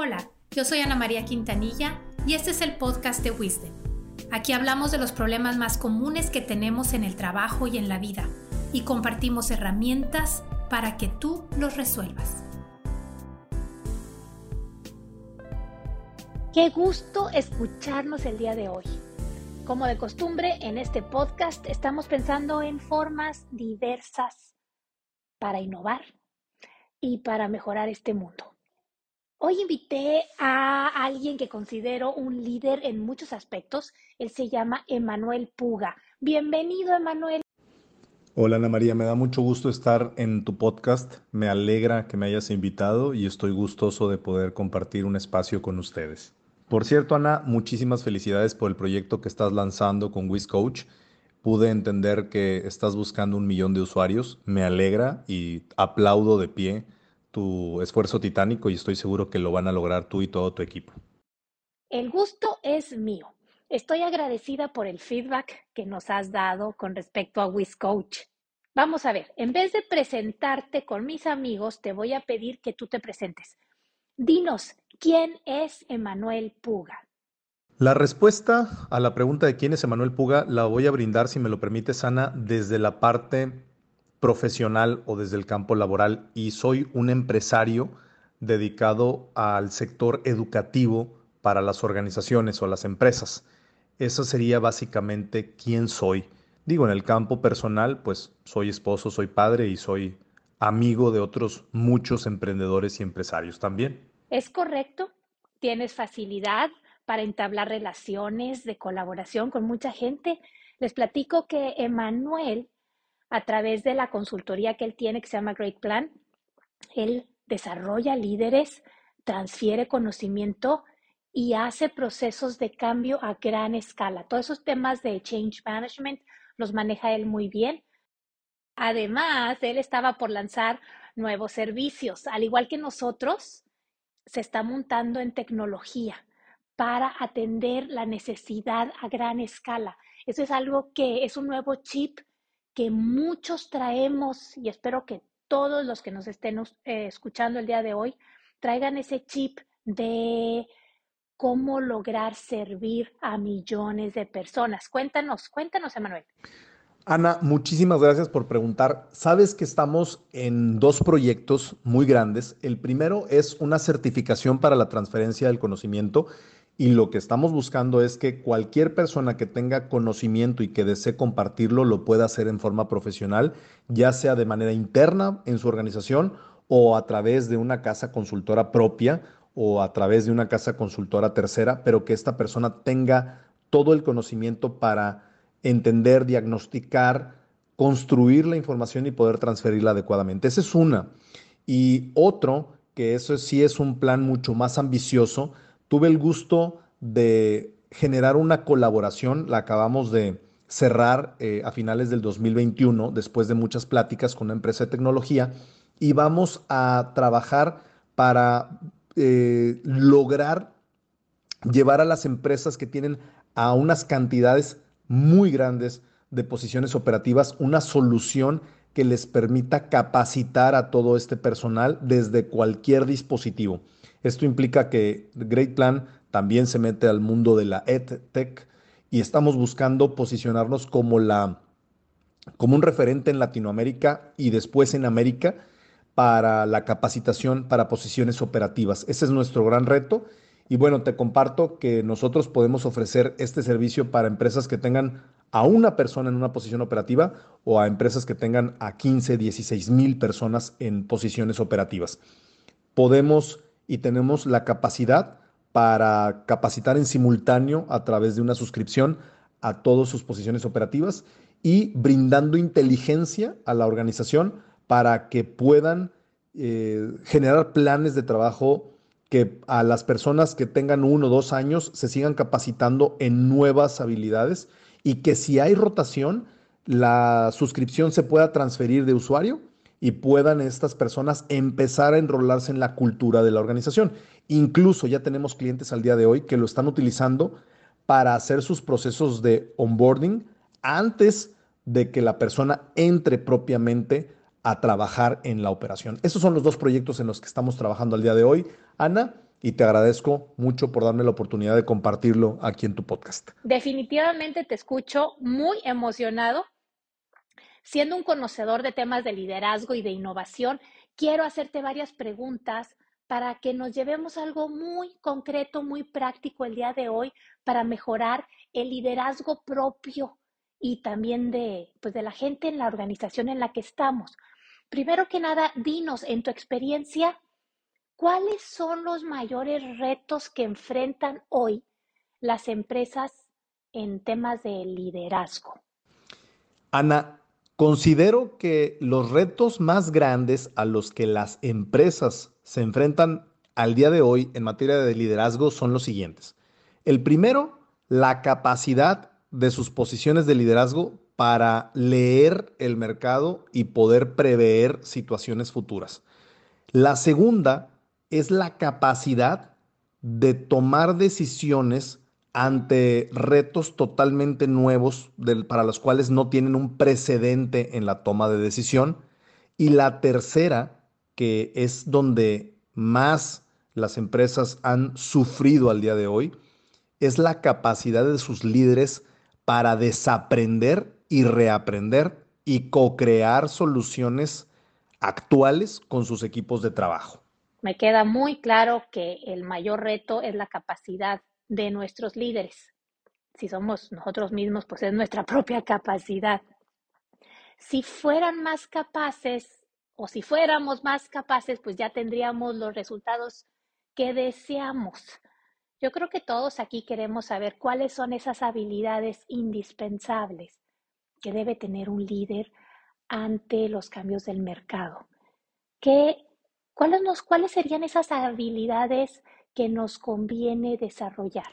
Hola, yo soy Ana María Quintanilla y este es el podcast de Wisdom. Aquí hablamos de los problemas más comunes que tenemos en el trabajo y en la vida y compartimos herramientas para que tú los resuelvas. Qué gusto escucharnos el día de hoy. Como de costumbre, en este podcast estamos pensando en formas diversas para innovar y para mejorar este mundo. Hoy invité a alguien que considero un líder en muchos aspectos. Él se llama Emanuel Puga. Bienvenido, Emanuel. Hola Ana María, me da mucho gusto estar en tu podcast. Me alegra que me hayas invitado y estoy gustoso de poder compartir un espacio con ustedes. Por cierto, Ana, muchísimas felicidades por el proyecto que estás lanzando con WizCoach. Pude entender que estás buscando un millón de usuarios. Me alegra y aplaudo de pie tu esfuerzo titánico y estoy seguro que lo van a lograr tú y todo tu equipo. El gusto es mío. Estoy agradecida por el feedback que nos has dado con respecto a WizCoach. Vamos a ver, en vez de presentarte con mis amigos, te voy a pedir que tú te presentes. Dinos, ¿quién es Emanuel Puga? La respuesta a la pregunta de quién es Emanuel Puga la voy a brindar, si me lo permites, Ana, desde la parte profesional o desde el campo laboral y soy un empresario dedicado al sector educativo para las organizaciones o las empresas. Eso sería básicamente quién soy. Digo, en el campo personal, pues soy esposo, soy padre y soy amigo de otros muchos emprendedores y empresarios también. ¿Es correcto? ¿Tienes facilidad para entablar relaciones de colaboración con mucha gente? Les platico que Emanuel a través de la consultoría que él tiene, que se llama Great Plan, él desarrolla líderes, transfiere conocimiento y hace procesos de cambio a gran escala. Todos esos temas de change management los maneja él muy bien. Además, él estaba por lanzar nuevos servicios. Al igual que nosotros, se está montando en tecnología para atender la necesidad a gran escala. Eso es algo que es un nuevo chip que muchos traemos y espero que todos los que nos estén eh, escuchando el día de hoy traigan ese chip de cómo lograr servir a millones de personas. Cuéntanos, cuéntanos, Emanuel. Ana, muchísimas gracias por preguntar. Sabes que estamos en dos proyectos muy grandes. El primero es una certificación para la transferencia del conocimiento y lo que estamos buscando es que cualquier persona que tenga conocimiento y que desee compartirlo lo pueda hacer en forma profesional, ya sea de manera interna en su organización o a través de una casa consultora propia o a través de una casa consultora tercera, pero que esta persona tenga todo el conocimiento para entender, diagnosticar, construir la información y poder transferirla adecuadamente. Esa es una. Y otro, que eso sí es un plan mucho más ambicioso, tuve el gusto de generar una colaboración, la acabamos de cerrar eh, a finales del 2021, después de muchas pláticas con una empresa de tecnología, y vamos a trabajar para eh, lograr llevar a las empresas que tienen a unas cantidades muy grandes de posiciones operativas una solución que les permita capacitar a todo este personal desde cualquier dispositivo. Esto implica que Great Plan también se mete al mundo de la EdTech y estamos buscando posicionarnos como, la, como un referente en Latinoamérica y después en América para la capacitación para posiciones operativas. Ese es nuestro gran reto. Y bueno, te comparto que nosotros podemos ofrecer este servicio para empresas que tengan a una persona en una posición operativa o a empresas que tengan a 15, 16 mil personas en posiciones operativas. Podemos y tenemos la capacidad para capacitar en simultáneo a través de una suscripción a todas sus posiciones operativas y brindando inteligencia a la organización para que puedan eh, generar planes de trabajo que a las personas que tengan uno o dos años se sigan capacitando en nuevas habilidades y que si hay rotación, la suscripción se pueda transferir de usuario y puedan estas personas empezar a enrolarse en la cultura de la organización. Incluso ya tenemos clientes al día de hoy que lo están utilizando para hacer sus procesos de onboarding antes de que la persona entre propiamente a trabajar en la operación. Esos son los dos proyectos en los que estamos trabajando al día de hoy, Ana, y te agradezco mucho por darme la oportunidad de compartirlo aquí en tu podcast. Definitivamente te escucho muy emocionado. Siendo un conocedor de temas de liderazgo y de innovación, quiero hacerte varias preguntas para que nos llevemos algo muy concreto, muy práctico el día de hoy para mejorar el liderazgo propio y también de, pues de la gente en la organización en la que estamos. Primero que nada, dinos en tu experiencia, ¿cuáles son los mayores retos que enfrentan hoy las empresas en temas de liderazgo? Ana, considero que los retos más grandes a los que las empresas se enfrentan al día de hoy en materia de liderazgo son los siguientes. El primero, la capacidad de sus posiciones de liderazgo para leer el mercado y poder prever situaciones futuras. La segunda es la capacidad de tomar decisiones ante retos totalmente nuevos para los cuales no tienen un precedente en la toma de decisión. Y la tercera, que es donde más las empresas han sufrido al día de hoy, es la capacidad de sus líderes para desaprender y reaprender y co-crear soluciones actuales con sus equipos de trabajo. Me queda muy claro que el mayor reto es la capacidad de nuestros líderes. Si somos nosotros mismos, pues es nuestra propia capacidad. Si fueran más capaces o si fuéramos más capaces, pues ya tendríamos los resultados que deseamos. Yo creo que todos aquí queremos saber cuáles son esas habilidades indispensables que debe tener un líder ante los cambios del mercado. ¿Qué, cuáles, nos, ¿Cuáles serían esas habilidades que nos conviene desarrollar?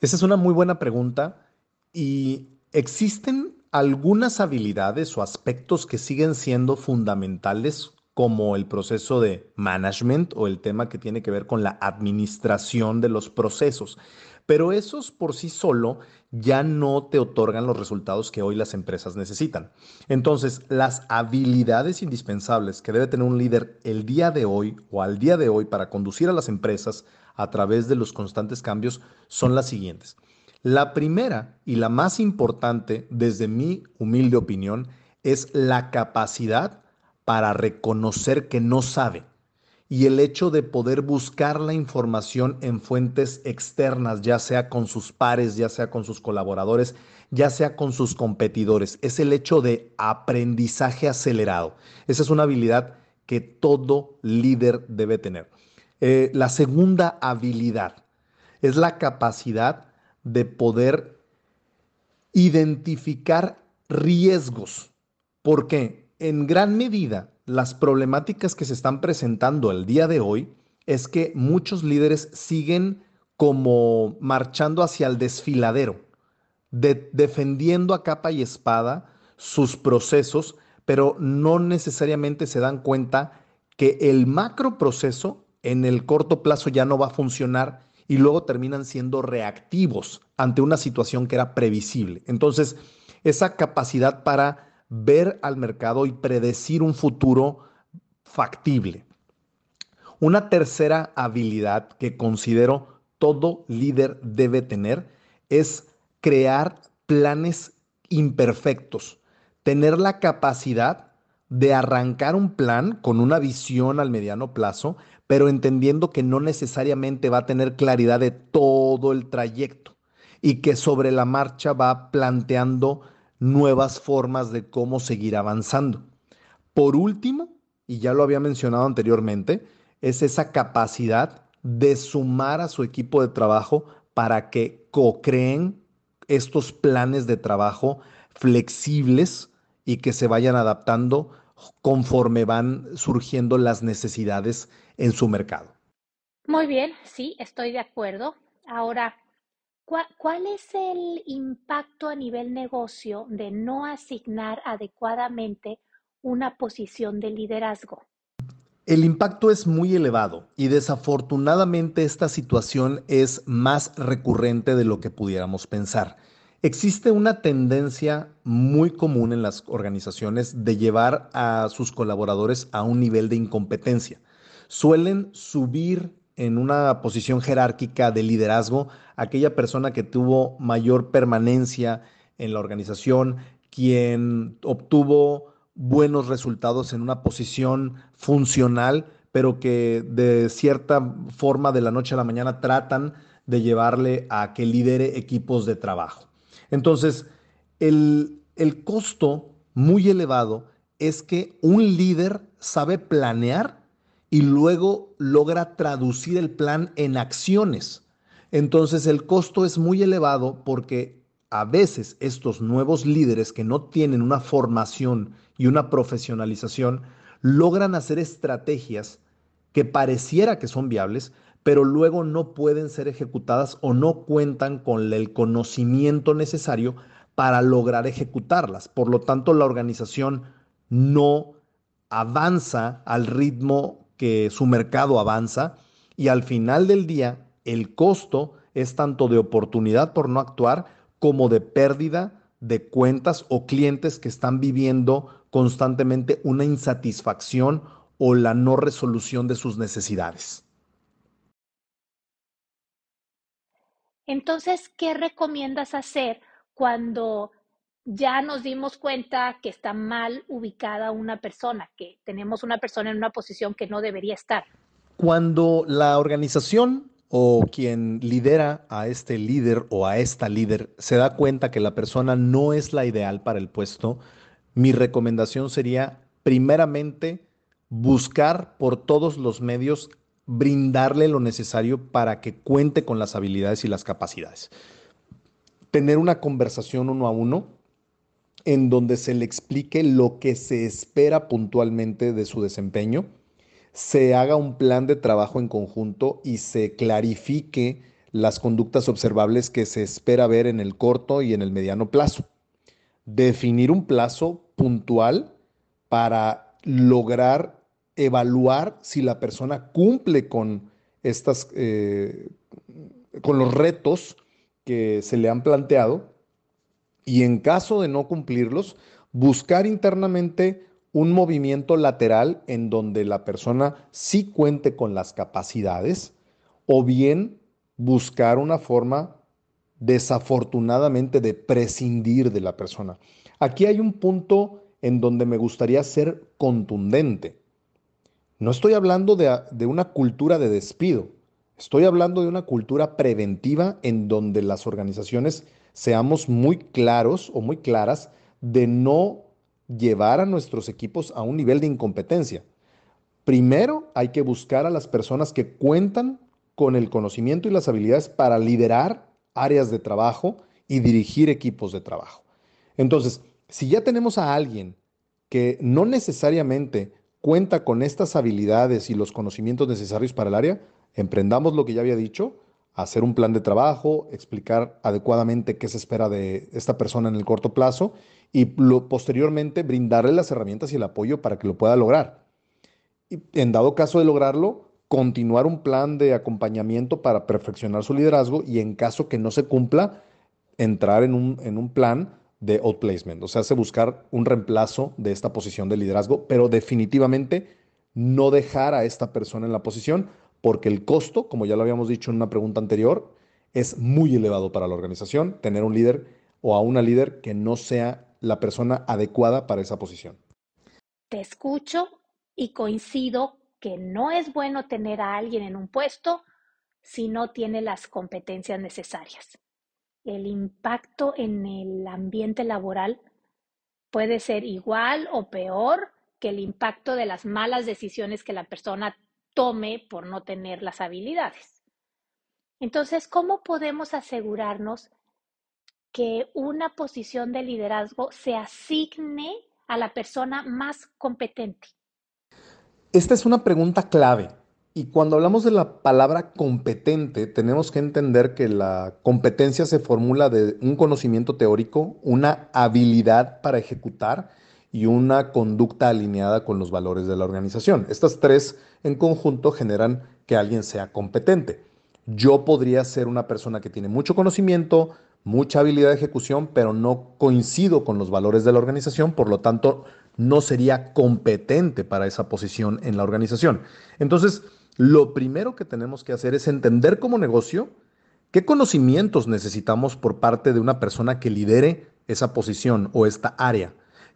Esa es una muy buena pregunta y existen algunas habilidades o aspectos que siguen siendo fundamentales como el proceso de management o el tema que tiene que ver con la administración de los procesos. Pero esos por sí solo ya no te otorgan los resultados que hoy las empresas necesitan. Entonces, las habilidades indispensables que debe tener un líder el día de hoy o al día de hoy para conducir a las empresas a través de los constantes cambios son las siguientes. La primera y la más importante, desde mi humilde opinión, es la capacidad para reconocer que no sabe y el hecho de poder buscar la información en fuentes externas, ya sea con sus pares, ya sea con sus colaboradores, ya sea con sus competidores. Es el hecho de aprendizaje acelerado. Esa es una habilidad que todo líder debe tener. Eh, la segunda habilidad es la capacidad de poder identificar riesgos. ¿Por qué? En gran medida, las problemáticas que se están presentando el día de hoy es que muchos líderes siguen como marchando hacia el desfiladero, defendiendo a capa y espada sus procesos, pero no necesariamente se dan cuenta que el macro proceso en el corto plazo ya no va a funcionar y luego terminan siendo reactivos ante una situación que era previsible. Entonces, esa capacidad para ver al mercado y predecir un futuro factible. Una tercera habilidad que considero todo líder debe tener es crear planes imperfectos, tener la capacidad de arrancar un plan con una visión al mediano plazo, pero entendiendo que no necesariamente va a tener claridad de todo el trayecto y que sobre la marcha va planteando nuevas formas de cómo seguir avanzando. Por último, y ya lo había mencionado anteriormente, es esa capacidad de sumar a su equipo de trabajo para que co-creen estos planes de trabajo flexibles y que se vayan adaptando conforme van surgiendo las necesidades en su mercado. Muy bien, sí, estoy de acuerdo. Ahora, ¿Cuál, es el impacto a nivel negocio de no asignar adecuadamente una posición de liderazgo? El impacto es muy elevado y desafortunadamente esta situación es más recurrente de lo que pudiéramos pensar. Existe una tendencia muy común en las organizaciones de llevar a sus colaboradores a un nivel de incompetencia. Suelen subir en una posición jerárquica de liderazgo, aquella persona que tuvo mayor permanencia en la organización, quien obtuvo buenos resultados en una posición funcional, pero que de cierta forma de la noche a la mañana tratan de llevarle a que lidere equipos de trabajo. Entonces, el, el costo muy elevado es que un líder sabe planear y luego logra traducir el plan en acciones. Entonces el costo es muy elevado porque a veces estos nuevos líderes que no tienen una formación y una profesionalización logran hacer estrategias que pareciera que son viables, pero luego no pueden ser ejecutadas o no cuentan con el conocimiento necesario para lograr ejecutarlas. Por lo tanto, la organización no avanza al ritmo que su mercado avanza y al final del día el costo es tanto de oportunidad por no actuar como de pérdida de cuentas o clientes que están viviendo constantemente una insatisfacción o la no resolución de sus necesidades. Entonces, ¿qué recomiendas hacer cuando ya nos dimos cuenta que está mal ubicada una persona, que tenemos una persona en una posición que no debería estar? Cuando la organización o quien lidera a este líder o a esta líder se da cuenta que la persona no es la ideal para el puesto, mi recomendación sería primeramente buscar por todos los medios brindarle lo necesario para que cuente con las habilidades y las capacidades. Tener una conversación uno a uno en donde se le explique lo que se espera puntualmente de su desempeño, se haga un plan de trabajo en conjunto y se clarifique las conductas observables que se espera ver en el corto y en el mediano plazo. Definir un plazo puntual para lograr evaluar si la persona cumple con estas, eh, con los retos que se le han planteado y en caso de no cumplirlos, buscar internamente un movimiento lateral en donde la persona sí cuente con las capacidades o bien buscar una forma desafortunadamente de prescindir de la persona. Aquí hay un punto en donde me gustaría ser contundente. No estoy hablando de, una cultura de despido, estoy hablando de una cultura preventiva en donde las organizaciones seamos muy claros o muy claras de no llevar a nuestros equipos a un nivel de incompetencia. Primero hay que buscar a las personas que cuentan con el conocimiento y las habilidades para liderar áreas de trabajo y dirigir equipos de trabajo. Entonces, si ya tenemos a alguien que no necesariamente cuenta con estas habilidades y los conocimientos necesarios para el área, emprendamos lo que ya había dicho, hacer un plan de trabajo, explicar adecuadamente qué se espera de esta persona en el corto plazo y posteriormente brindarle las herramientas y el apoyo para que lo pueda lograr. Y en dado caso de lograrlo, continuar un plan de acompañamiento para perfeccionar su liderazgo y en caso que no se cumpla, entrar en un, en un plan de outplacement, o sea, hace buscar un reemplazo de esta posición de liderazgo, pero definitivamente no dejar a esta persona en la posición porque el costo, como ya lo habíamos dicho en una pregunta anterior, es muy elevado para la organización tener un líder o a una líder que no sea la persona adecuada para esa posición. Te escucho y coincido que no es bueno tener a alguien en un puesto si no tiene las competencias necesarias el impacto en el ambiente laboral puede ser igual o peor que el impacto de las malas decisiones que la persona tome por no tener las habilidades. Entonces, ¿cómo podemos asegurarnos que una posición de liderazgo se asigne a la persona más competente? Esta es una pregunta clave y cuando hablamos de la palabra competente, tenemos que entender que la competencia se formula de un conocimiento teórico, una habilidad para ejecutar y una conducta alineada con los valores de la organización. Estas tres en conjunto generan que alguien sea competente. Yo podría ser una persona que tiene mucho conocimiento, mucha habilidad de ejecución, pero no coincido con los valores de la organización, por lo tanto, no sería competente para esa posición en la organización. Entonces, lo primero que tenemos que hacer es entender como negocio qué conocimientos necesitamos por parte de una persona que lidere esa posición o esta área,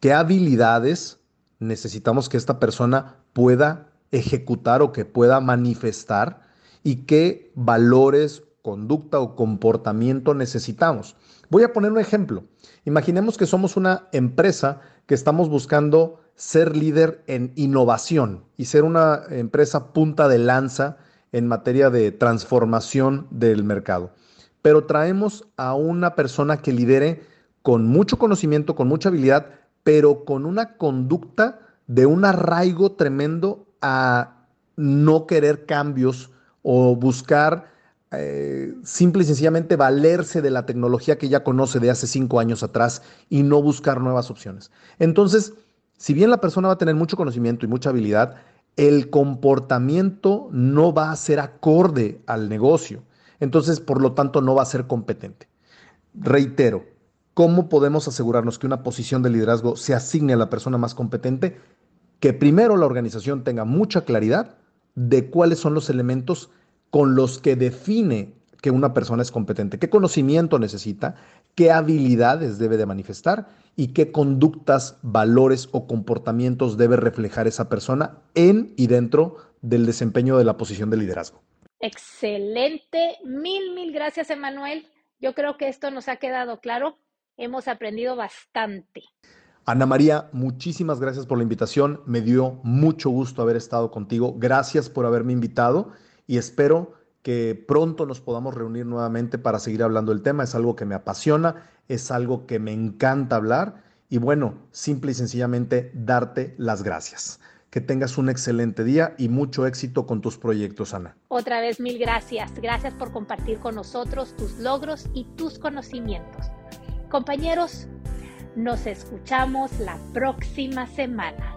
qué habilidades necesitamos que esta persona pueda ejecutar o que pueda manifestar y qué valores, conducta o comportamiento necesitamos. Voy a poner un ejemplo. Imaginemos que somos una empresa que estamos buscando ser líder en innovación y ser una empresa punta de lanza en materia de transformación del mercado. Pero traemos a una persona que lidere con mucho conocimiento, con mucha habilidad, pero con una conducta de un arraigo tremendo a no querer cambios o buscar eh, simple y sencillamente valerse de la tecnología que ya conoce de hace cinco años atrás y no buscar nuevas opciones. Entonces, si bien la persona va a tener mucho conocimiento y mucha habilidad, el comportamiento no va a ser acorde al negocio. Entonces, por lo tanto, no va a ser competente. Reitero, ¿cómo podemos asegurarnos que una posición de liderazgo se asigne a la persona más competente? Que primero la organización tenga mucha claridad de cuáles son los elementos con los que define que una persona es competente, qué conocimiento necesita, qué habilidades debe de manifestar y qué conductas, valores o comportamientos debe reflejar esa persona en y dentro del desempeño de la posición de liderazgo. Excelente, mil, mil gracias, Emanuel. Yo creo que esto nos ha quedado claro. Hemos aprendido bastante. Ana María, muchísimas gracias por la invitación. Me dio mucho gusto haber estado contigo. Gracias por haberme invitado y espero que pronto nos podamos reunir nuevamente para seguir hablando del tema. Es algo que me apasiona, es algo que me encanta hablar y bueno, simple y sencillamente darte las gracias. Que tengas un excelente día y mucho éxito con tus proyectos, Ana. Otra vez mil gracias. Gracias por compartir con nosotros tus logros y tus conocimientos. Compañeros, nos escuchamos la próxima semana.